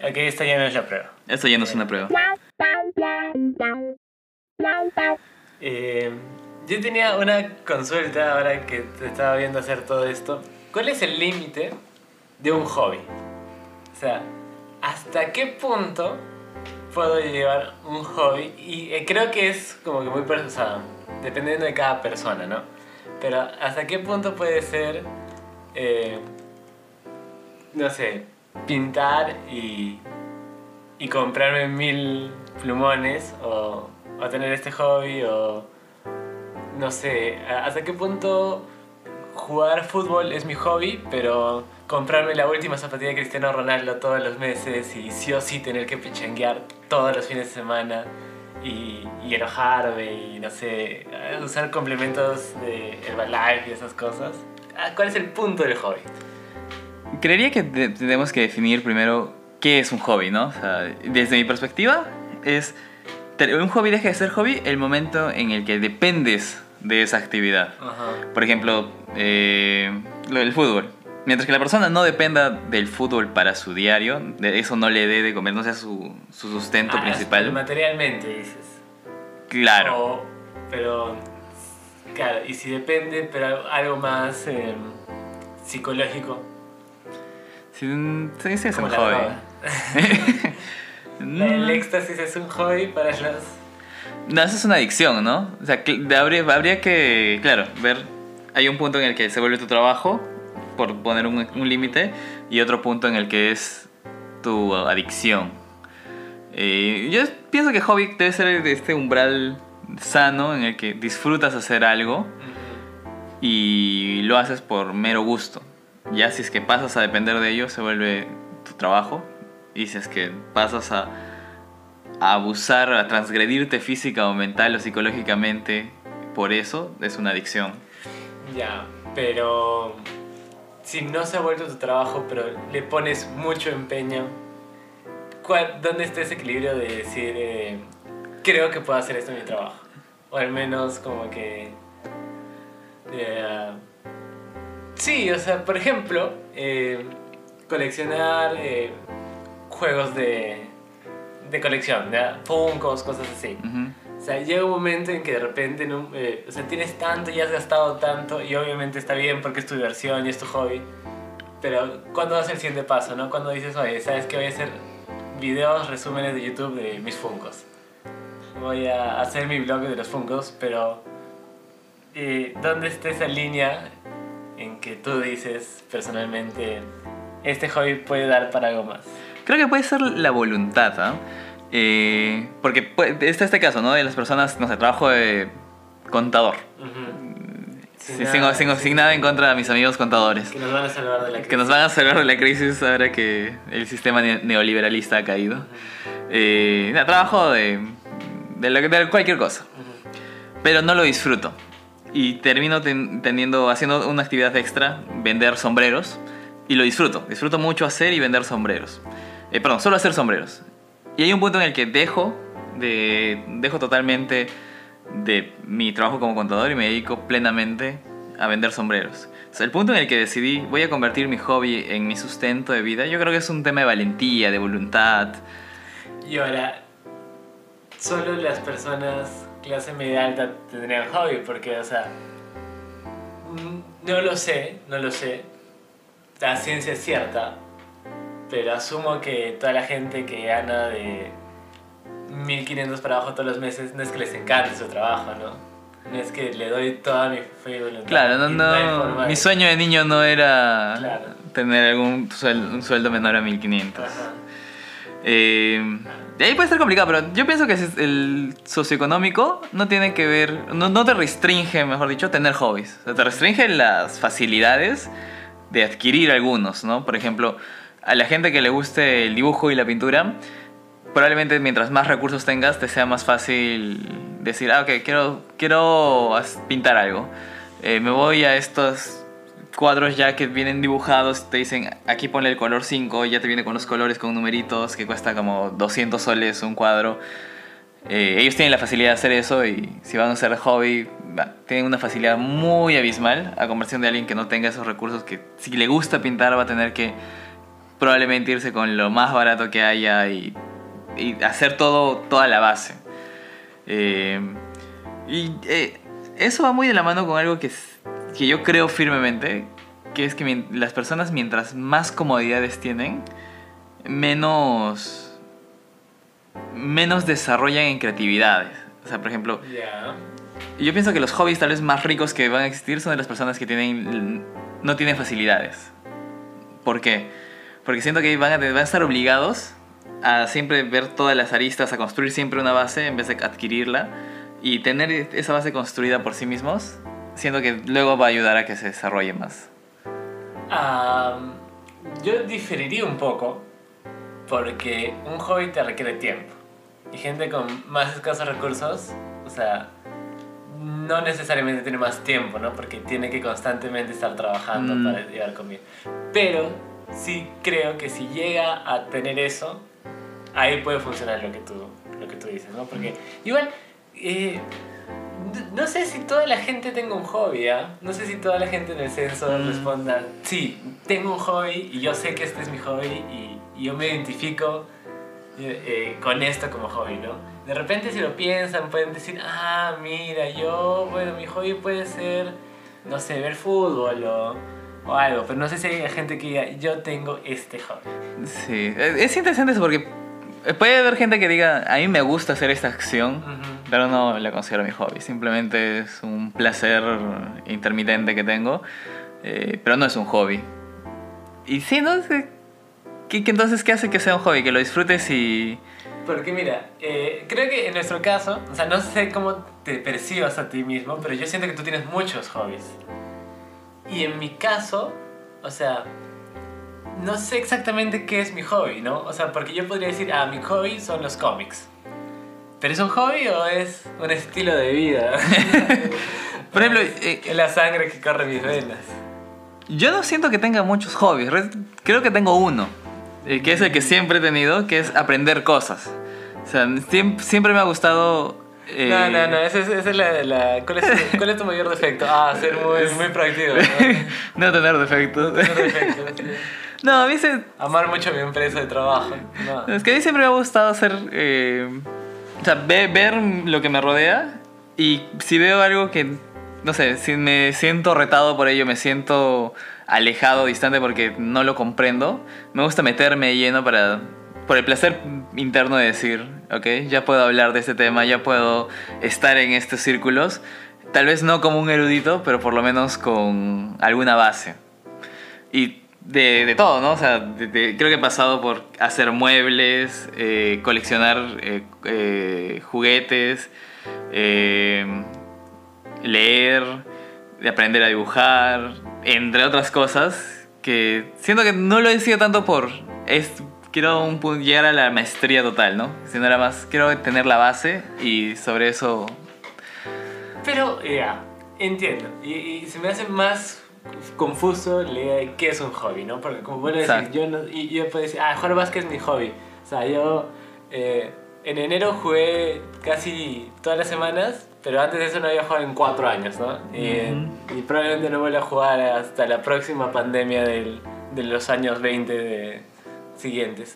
Ok, esta ya no es la prueba. Esto ya no es una prueba. Eh, yo tenía una consulta ahora que te estaba viendo hacer todo esto. ¿Cuál es el límite de un hobby? O sea, ¿hasta qué punto puedo llevar un hobby? Y eh, creo que es como que muy personal, dependiendo de cada persona, ¿no? Pero ¿hasta qué punto puede ser, eh, no sé, pintar y, y comprarme mil plumones o, o tener este hobby o no sé, hasta qué punto jugar fútbol es mi hobby, pero comprarme la última zapatilla de Cristiano Ronaldo todos los meses y sí o sí tener que pichanguear todos los fines de semana y, y enojarme y no sé, usar complementos de Herbalife y esas cosas. Ah, ¿Cuál es el punto del hobby? Creería que te- tenemos que definir primero qué es un hobby, ¿no? O sea, desde mi perspectiva, es. Un hobby deja de ser hobby el momento en el que dependes de esa actividad. Ajá. Por ejemplo, eh, lo del fútbol. Mientras que la persona no dependa del fútbol para su diario, de eso no le dé de comer, no sea su, su sustento Ah, principal. Materialmente, dices. Claro. O- pero, claro, y si depende, pero algo más eh, psicológico. Sí, sí, sí, es un hobby. Mm, El éxtasis es un hobby para los... No, eso es una adicción, ¿no? O sea, habría, habría que, claro, ver. Hay un punto en el que se vuelve tu trabajo, por poner un, un límite, y otro punto en el que es tu adicción. Eh, yo pienso que hobby debe ser este umbral sano en el que disfrutas hacer algo y lo haces por mero gusto. Ya si es que pasas a depender de ello, se vuelve tu trabajo. Y si es que pasas a, abusar, a transgredirte física o mental o psicológicamente por eso, es una adicción. Ya, pero si no se ha vuelto tu trabajo, pero le pones mucho empeño, ¿cuál- ¿dónde está ese equilibrio de decir, eh, creo que puedo hacer esto en mi trabajo? O al menos como que... eh, sí, o sea, por ejemplo, eh, coleccionar eh, juegos de, de colección, ¿ya? Funkos, cosas así. Ujú. O sea, llega un momento en que de repente, no, eh, o sea, tienes tanto y has gastado tanto y obviamente está bien porque es tu diversión y es tu hobby. Pero ¿cuándo das el siguiente paso, no? Cuando dices, oye, ¿sabes que voy a hacer videos, resúmenes de YouTube de mis Funkos? Voy a hacer mi blog de los Funkos, pero eh, ¿dónde está esa línea en que tú dices personalmente, este hobby puede dar para algo más? Creo que puede ser la voluntad, ¿ah? Eh, porque puede- está este caso, ¿no? De las personas, no sé, trabajo de contador. Ujú. Sí, Sin sin, nada. sin- sin nada en contra de mis amigos contadores. Que nos van a salvar de la Que nos van a salvar de la crisis ahora que el sistema ne- neoliberalista ha caído. Eh, nada, trabajo de, de, lo de cualquier cosa. Pero no lo disfruto. Y termino ten- teniendo, haciendo una actividad extra, vender sombreros. Y lo disfruto. Disfruto mucho hacer y vender sombreros. Eh, perdón, solo hacer sombreros. Y hay un punto en el que dejo, de, dejo totalmente de mi trabajo como contador y me dedico plenamente a vender sombreros. El punto en el que decidí voy a convertir mi hobby en mi sustento de vida, yo creo que es un tema de valentía, de voluntad. Y ahora, solo las personas clase media alta tendrían hobby, porque, o sea, no lo sé, no lo sé. La ciencia es cierta, pero asumo que toda la gente que gana de 1500 para abajo todos los meses no es que les encante su trabajo, ¿no? No es que le doy toda mi fe y voluntad. Claro, no, no, mi sueño de niño no era Claro. tener algún suel- un sueldo menor a 1500. Ajá. Eh, de ahí puede ser complicado, pero yo pienso que el socioeconómico no tiene que ver, no, no te restringe, mejor dicho, tener hobbies. O te restringe las facilidades de adquirir algunos, ¿no? Por ejemplo, a la gente que le guste el dibujo y la pintura, probablemente mientras más recursos tengas, te sea más fácil decir, ah, ok, quiero, quiero pintar algo. Eh, me voy a estos cuadros ya que vienen dibujados, te dicen, aquí ponle el color 5, ya te viene con los colores, con numeritos, que cuesta como 200 soles un cuadro. Eh, ellos tienen la facilidad de hacer eso y si van a hacer hobby, va, tienen una facilidad muy abismal a conversión de alguien que no tenga esos recursos, que si le gusta pintar va a tener que probablemente irse con lo más barato que haya y, y hacer todo, toda la base. Eh, y eh, eso va muy de la mano con algo que, que yo creo firmemente, que es que las personas mientras más comodidades tienen, menos, menos desarrollan en creatividades. O sea, por ejemplo, Ya. yo pienso que los hobbies tal vez más ricos que van a existir son de las personas que tienen, no tienen facilidades. ¿Por qué? Porque siento que van a, van a estar obligados a siempre ver todas las aristas, a construir siempre una base en vez de adquirirla y tener esa base construida por sí mismos, siento que luego va a ayudar a que se desarrolle más. Yo diferiría un poco porque un hobby te requiere tiempo. Y gente con más escasos recursos, o sea, no necesariamente tiene más tiempo, ¿no? Porque tiene que constantemente estar trabajando Mm. para llevar comida. Pero sí creo que si llega a tener eso, ahí puede funcionar lo que tú, lo que tú dices, ¿no? Porque igual, eh, no- sé si toda la gente tenga un hobby, ¿ah? No sé si toda la gente en el censo Mm. responda, sí, tengo un hobby y yo sé que este es mi hobby y, y yo me identifico eh, eh, con esto como hobby, ¿no? De repente si lo piensan pueden decir, ah, mira, yo, bueno, mi hobby puede ser, no sé, ver fútbol o, o algo, pero no sé si hay gente que diga, yo tengo este hobby. Sí, es es interesante eso porque puede haber gente que diga, a mí me gusta hacer esta acción, Ujú. Pero no la considero mi hobby. Simplemente es un placer intermitente que tengo, eh, pero no es un hobby. Y sí, no. ¿Qué, qué entonces qué hace que sea un hobby? Que lo disfrutes y. Porque mira, eh, creo que en nuestro caso, o sea, no sé cómo te percibas a ti mismo, pero yo siento que tú tienes muchos hobbies. Y en mi caso, o sea, no sé exactamente qué es mi hobby, ¿no? O sea, porque yo podría decir, ah, mi hobby son los cómics. ¿Pero es un hobby o es un estilo de vida? Por ejemplo, eh, es la sangre que corre mis venas. yo no siento que tenga muchos hobbies. Re- Creo que tengo uno, eh, que es el que siempre he tenido, que es aprender cosas. O sea, siem- siempre me ha gustado. eh, No, no, no, esa es, esa es la, la- ¿cuál, es tu, cuál es tu mayor defecto? Ah, ser muy, muy proactivo. ¿no? no tener defectos. Mayor defecto, sí. no, a mí se, Amar mucho mi empresa de trabajo. No. Es que a mí siempre me ha gustado hacer. eh, o sea, ve- ver lo que me rodea y si veo algo que. No sé, si me siento retado por ello, me siento alejado, distante porque no lo comprendo, me gusta meterme lleno para. Por el placer interno de decir, ok, ya puedo hablar de este tema, ya puedo estar en estos círculos. Tal vez no como un erudito, pero por lo menos con alguna base. Y de, de todo, ¿no? O sea, creo que he pasado por hacer muebles, eh, coleccionar eh, eh, juguetes, leer, de aprender a dibujar, entre otras cosas, que siento que no lo he sido tanto por... Es, quiero un llegar a la maestría total, ¿no? Sino era más, quiero tener la base y sobre eso... Pero, ya, entiendo. Y, y se me hace más confuso la idea de qué es un hobby, ¿no? Porque como vuelvo a decir, yo, no, y yo puedo decir, ah, jugar básquet es mi hobby. O sea, yo eh, en enero jugué casi todas las semanas, pero antes de eso no había jugado en cuatro años, ¿no? Y, Ujú. y probablemente no vuelva a jugar hasta la próxima pandemia del, de los años 20 de- siguientes.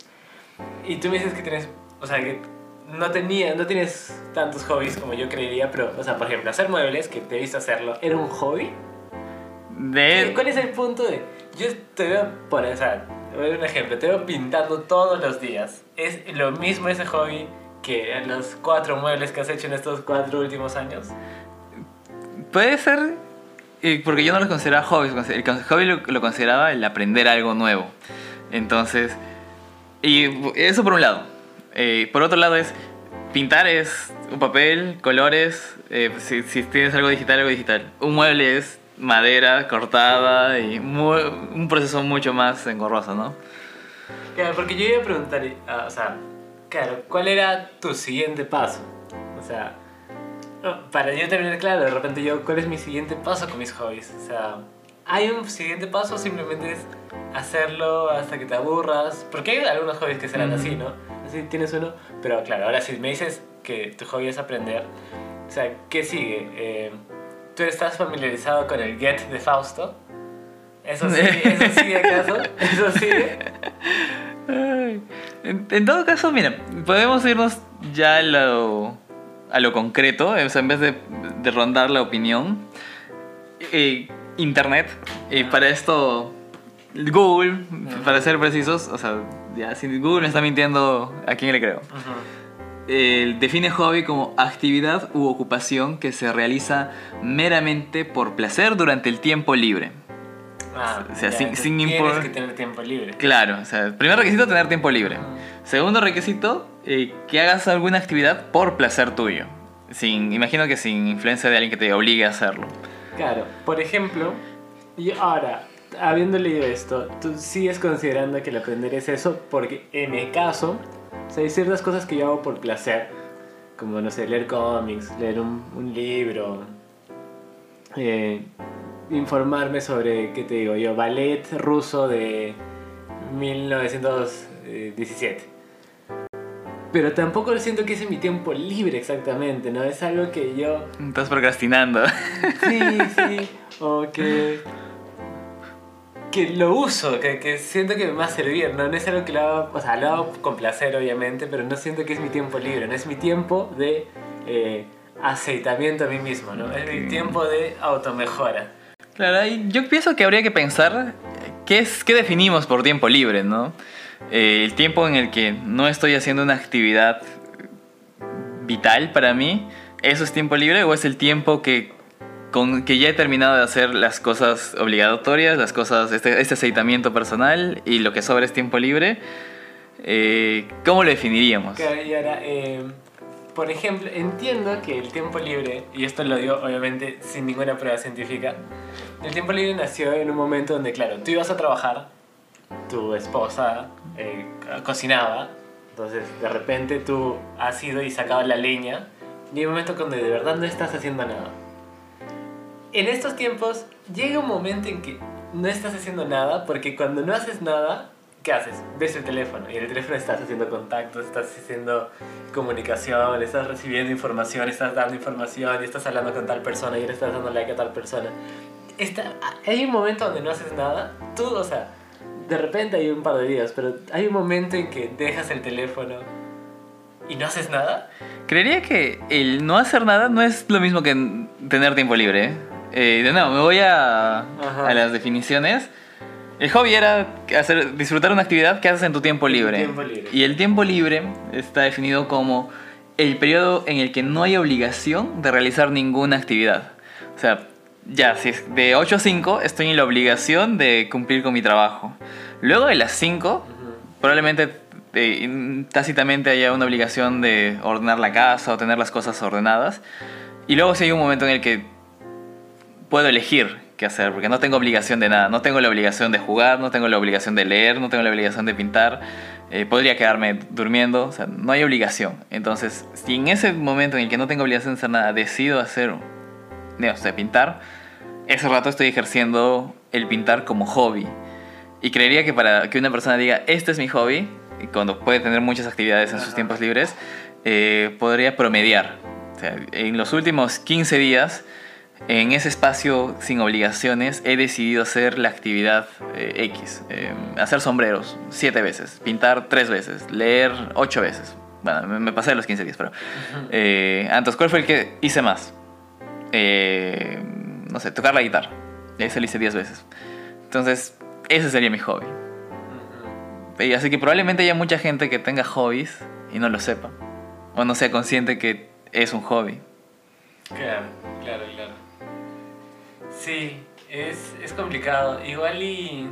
Y tú me dices que tienes, o sea, que no, tenía, no tienes tantos hobbies como yo creería, pero, o sea, por ejemplo, hacer muebles, que te he visto hacerlo, ¿era un hobby? De... ¿Cuál es el punto de.? Yo te veo, por o sea, voy a un ejemplo, te veo pintando todos los días. ¿Es lo mismo ese hobby que los cuatro muebles que has hecho en estos cuatro últimos años? Puede ser, eh, porque yo no lo consideraba hobby, el hobby lo, lo consideraba el aprender algo nuevo. Entonces, y eso por un lado. Eh, por otro lado es, pintar es un papel, colores, eh, si, si tienes algo digital, algo digital. Un mueble es madera cortada y mu- un proceso mucho más engorroso, ¿no? Claro, porque yo iba a preguntar, ah, o sea, claro, ¿cuál era tu siguiente paso? O sea, para yo tener claro, de repente yo, ¿cuál es mi siguiente paso con mis hobbies? O sea, ¿hay un siguiente paso o simplemente es hacerlo hasta que te aburras? Porque hay algunos hobbies que serán Ujú. así, ¿no? Así tienes uno, pero claro, ahora si me dices que tu hobby es aprender, o sea, ¿qué sigue? Eh, ¿Tú estás familiarizado con el Get de Fausto? Eso sí, eso sí, acaso, eso sí. En, en todo caso, mira, podemos irnos ya a lo, a lo concreto, o sea, en vez de, de rondar la opinión. Eh, Internet, y para esto Google, para ser precisos, o sea, ya si Google me está mintiendo, ¿a quién le creo? Ujú. Eh, define hobby como actividad u ocupación que se realiza meramente por placer durante el tiempo libre. Ah, O sea, ya, sin- sin tienes que tener tiempo libre. Claro, o sea, primer requisito tener tiempo libre. Ujú. Segundo requisito, eh, que hagas alguna actividad por placer tuyo. Sin, imagino que sin influencia de alguien que te obligue a hacerlo. Claro, por ejemplo, y ahora, habiendo leído esto, tú sigues considerando que el aprender es eso, porque en mi caso, o sea, hay ciertas cosas que yo hago por placer, como, no sé, leer cómics, leer un, un libro, eh, informarme sobre, ¿qué te digo yo? Ballet ruso de 1917. Pero tampoco siento que ese es mi tiempo libre exactamente, ¿no? Es algo que yo Estás procrastinando. Sí, sí. O que. Que lo uso, que, que siento que me va a servir, ¿no? No es algo que lo hago, o sea, lo hago con placer, obviamente, pero no siento que es mi tiempo libre, no es mi tiempo de eh, aceitamiento a mí mismo, ¿no? Es mi tiempo de automejora. Claro, yo pienso que habría que pensar qué, es, qué definimos por tiempo libre, ¿no? Eh, el tiempo en el que no estoy haciendo una actividad vital para mí, ¿eso es tiempo libre o es el tiempo que, con, que ya he terminado de hacer las cosas obligatorias, las cosas, este, este aceitamiento personal y lo que sobra es tiempo libre? Eh, ¿Cómo lo definiríamos? Claro, y ahora, eh, por ejemplo, entiendo que el tiempo libre, y esto lo digo obviamente sin ninguna prueba científica, el tiempo libre nació en un momento donde, claro, tú ibas a trabajar, tu esposa eh, co- cocinaba, entonces de repente tú has ido y sacado la leña, y hay un momento donde de verdad no estás haciendo nada. En estos tiempos llega un momento en que no estás haciendo nada, porque cuando no haces nada, ¿qué haces? Ves el teléfono, y en el teléfono estás haciendo contactos, estás haciendo comunicación, estás recibiendo información, estás dando información, y estás hablando con tal persona, y le estás dando like a tal persona. Está, hay un momento donde no haces nada, tú, o sea, de repente hay un par de días, pero hay un momento en que dejas el teléfono y no haces nada. Creería que el no hacer nada no es lo mismo que tener tiempo libre. ¿Eh? Nuevo, me voy a, a las definiciones. El hobby era hacer, disfrutar una actividad que haces en tu tiempo libre. tiempo libre. Y el tiempo libre está definido como el periodo en el que no hay obligación de realizar ninguna actividad. O sea, ya, si es de 8 a 5, estoy en la obligación de cumplir con mi trabajo. Luego de las 5, Ujú. probablemente eh, tácitamente haya una obligación de ordenar la casa o tener las cosas ordenadas. Y luego si hay un momento en el que puedo elegir qué hacer, porque no tengo obligación de nada. No tengo la obligación de jugar, no tengo la obligación de leer, no tengo la obligación de pintar. eh, podría quedarme durmiendo, o sea, no hay obligación. Entonces, si en ese momento en el que no tengo obligación de hacer nada, decido hacer, no sé, pintar, ese rato estoy ejerciendo el pintar como hobby. Y creería que para que una persona diga, este es mi hobby, y cuando puede tener muchas actividades en sus tiempos libres, eh, podría promediar. O sea, en los últimos 15 días, en ese espacio sin obligaciones, he decidido hacer la actividad eh, X. eh, hacer sombreros 7 veces, pintar 3 veces, leer 8 veces. Bueno, me, me pasé los 15 días, pero... Eh, entonces, ¿cuál fue el que hice más? Eh, no sé, tocar la guitarra. Ese lo hice 10 veces. Entonces, ese sería mi hobby. Así que probablemente haya mucha gente que tenga hobbies y no lo sepa. O no sea consciente que es un hobby. Claro, claro, claro. Sí, es, es complicado. Igual y...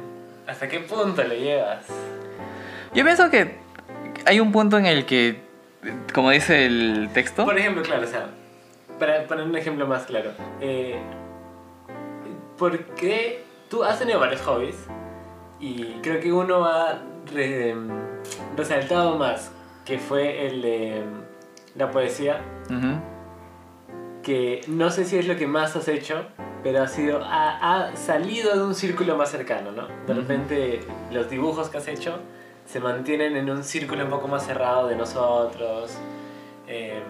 ¿Hasta qué punto lo llevas? Yo pienso que hay un punto en el que, como dice el texto, Por ejemplo, claro, o sea, para poner un ejemplo más claro. Eh, ¿Por qué tú has tenido varios hobbies? Y creo que uno ha re- resaltado más, que fue el de la poesía, que no sé si es lo que más has hecho, pero ha sido ha, ha salido de un círculo más cercano, ¿no? De repente los dibujos que has hecho se mantienen en un círculo un poco más cerrado de nosotros, eh,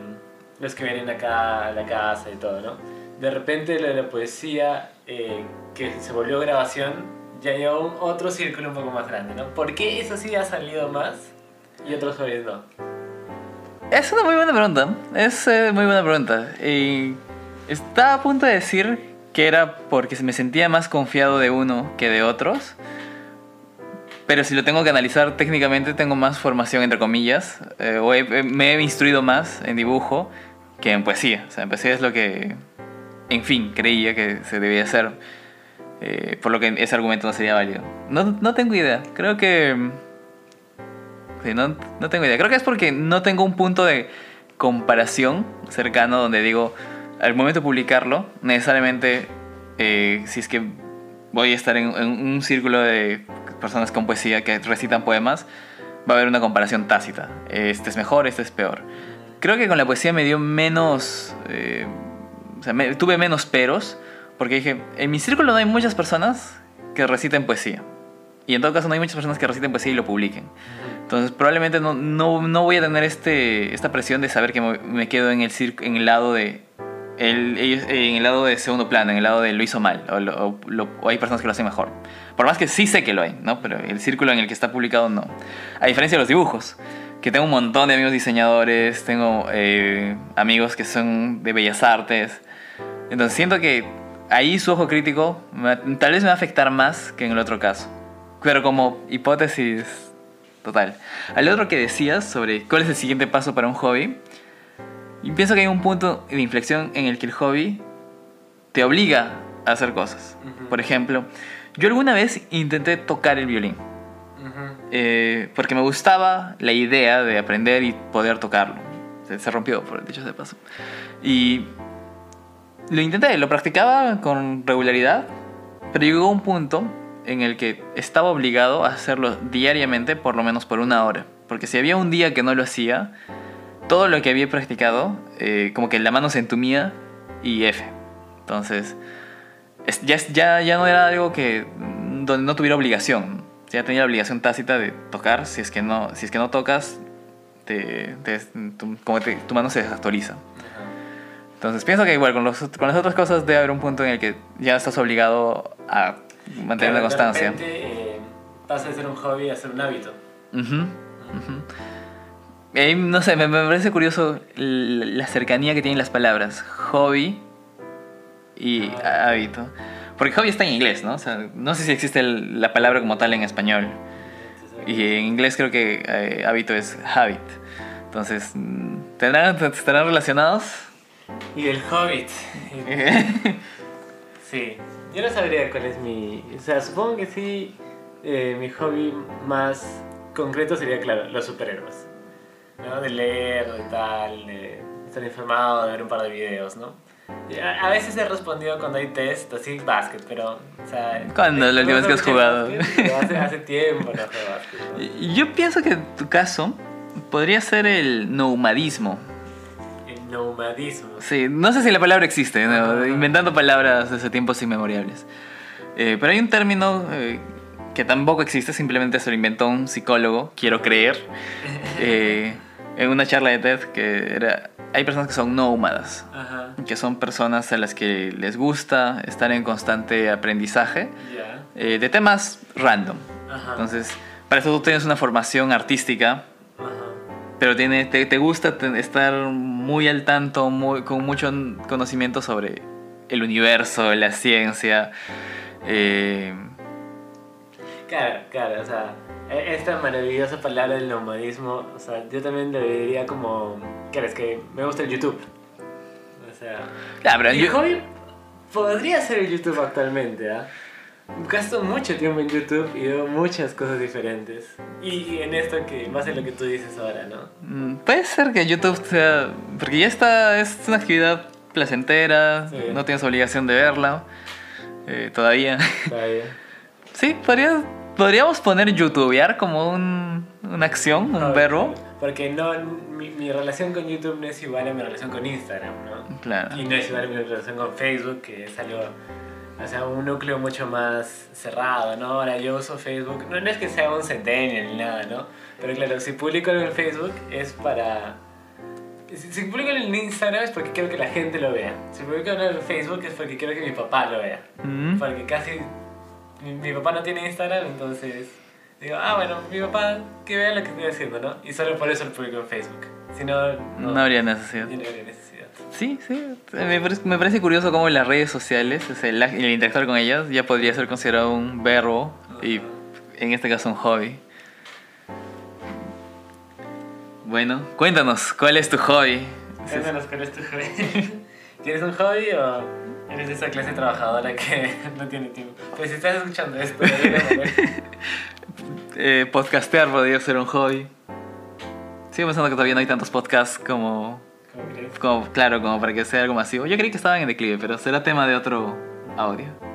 los que vienen acá a la casa y todo, ¿no? De repente lo de la poesía, eh, que se volvió grabación, ya lleva un otro círculo un poco más grande, ¿no? ¿Por qué eso sí ha salido más y otros hobbies no? Es una muy buena pregunta. Es eh, muy buena pregunta. Y estaba a punto de decir que era porque me sentía más confiado de uno que de otros. Pero si lo tengo que analizar técnicamente, tengo más formación, entre comillas. eh, o he- me he instruido más en dibujo que en poesía. O sea, en poesía es lo que, en fin, creía que se debía hacer. eh, por lo que ese argumento no sería válido. No, no tengo idea. Creo que... Sí, no, no tengo idea. Creo que es porque no tengo un punto de comparación cercano donde digo, al momento de publicarlo, necesariamente, eh, si es que voy a estar en, en un círculo de personas con poesía que recitan poemas, va a haber una comparación tácita. Este es mejor, este es peor. Creo que con la poesía me dio menos... eh, o sea, me- tuve menos peros, porque dije, en mi círculo no hay muchas personas que reciten poesía. Y en todo caso no hay muchas personas que reciten poesía y lo publiquen. Entonces probablemente no, no, no voy a tener este, esta presión de saber que me, me quedo en el, en el lado de... El, ellos- en el lado de segundo plano, en el lado de lo hizo mal, o, lo- lo- o hay personas que lo hacen mejor. Por más que sí sé que lo hay, ¿no? Pero el círculo en el que está publicado no. A diferencia de los dibujos, que tengo un montón de amigos diseñadores, tengo eh, amigos que son de bellas artes. Entonces siento que ahí su ojo crítico me tal vez me va a afectar más que en el otro caso. Pero como hipótesis total. Al otro que decías sobre cuál es el siguiente paso para un hobby, y pienso que hay un punto de inflexión en el que el hobby te obliga a hacer cosas. Por ejemplo, yo alguna vez intenté tocar el violín. Eh, porque me gustaba la idea de aprender y poder tocarlo. Se, se rompió, por dicho de paso. Y lo intenté, lo practicaba con regularidad, pero llegó un punto en el que estaba obligado a hacerlo diariamente, por lo menos por una hora. Porque si había un día que no lo hacía, todo lo que había practicado, eh, como que la mano se entumía y F. Entonces, es- ya, ya, ya no era algo que mm, donde no tuviera obligación. Ya tenía la obligación tácita de tocar. Si es que no, si es que no tocas, te, te- tu, como te- tu mano se desactualiza. Entonces pienso que igual con, los, con las otras cosas debe haber un punto en el que ya estás obligado a mantener la constancia. De repente eh, pasa de ser un hobby a ser un hábito. Ujú, ujú. Eh, no sé, me, me parece curioso la, cercanía que tienen las palabras hobby y hábito. Porque hobby está en inglés, ¿no? O sea, no sé si existe el- la palabra como tal en español. Y en inglés creo que eh, hábito es habit. Entonces, ¿tendrán, ¿estarán relacionados? Y del Hobbit. Sí, yo no sabría cuál es mi... O sea, supongo que sí, eh, mi hobby más concreto sería, claro, los superhéroes. ¿No? De leer, de tal, de estar informado, de ver un par de videos, ¿no? A, a veces he respondido cuando hay test, así básquet, pero... O sea, ¿Cuándo es la última vez que has jugado? Hace, hace tiempo no juego básquet. ¿no? Yo pienso que en tu caso podría ser el nomadismo. El nomadismo. Sí, no sé si la palabra existe, ¿no? Inventando palabras desde tiempos inmemoriales. Eh, pero hay un término eh, que tampoco existe, simplemente se lo inventó un psicólogo, quiero creer, eh, en una charla de TED que era, hay personas que son nómadas, Ajá, que son personas a las que les gusta estar en constante aprendizaje eh, de temas random. Ajá. Entonces, para eso tú tienes una formación artística, Ajá. pero tiene, te, te gusta estar muy al tanto, muy, con mucho conocimiento sobre el universo, la ciencia. eh, Claro, claro, o sea, e- esta maravillosa palabra del nomadismo, o sea, yo también lo diría como, claro, es que me gusta el YouTube. O sea, ah, pero mi yo- hobby podría ser el YouTube actualmente, ¿ah? Gasto mucho tiempo en YouTube y veo muchas cosas diferentes. Y en esto que, más en lo que tú dices ahora, ¿no? mm, puede ser que YouTube sea. Porque ya está, es una actividad placentera, Sí. no tienes obligación de verla eh, todavía. Bien. sí, podría, podríamos poner youtubear como un, una acción, un verbo. Porque no, mi, mi relación con YouTube no es igual a mi relación con Instagram, ¿no? Claro. Y no es igual a mi relación con Facebook, que es algo, o sea, un núcleo mucho más cerrado, ¿no? Ahora yo uso Facebook, no, no es que sea un centennial ni nada, ¿no? Pero claro, si publico en Facebook es para... Si, si publico en Instagram es porque quiero que la gente lo vea. Si publico en Facebook es porque quiero que mi papá lo vea. Mm. Porque casi mi, mi papá no tiene Instagram, entonces digo, ah, bueno, mi papá que vea lo que estoy haciendo, ¿no? Y solo por eso lo publico en Facebook. Si no, no, No habría necesidad. yo no habría necesidad. Sí, sí. Me parece, me parece curioso cómo las redes sociales, o sea, el, el interactuar con ellas, ya podría ser considerado un verbo y en este caso un hobby. Bueno, cuéntanos, ¿cuál es tu hobby? Cuéntanos cuál es tu hobby. ¿Tienes un hobby o eres de esa clase trabajadora que no tiene tiempo? Pues si estás escuchando esto, Eh, podcastear podría ser un hobby. Sigo pensando que todavía no hay tantos podcasts como, como, claro, como para que sea algo masivo. Yo creí que estaban en declive, pero será tema de otro audio.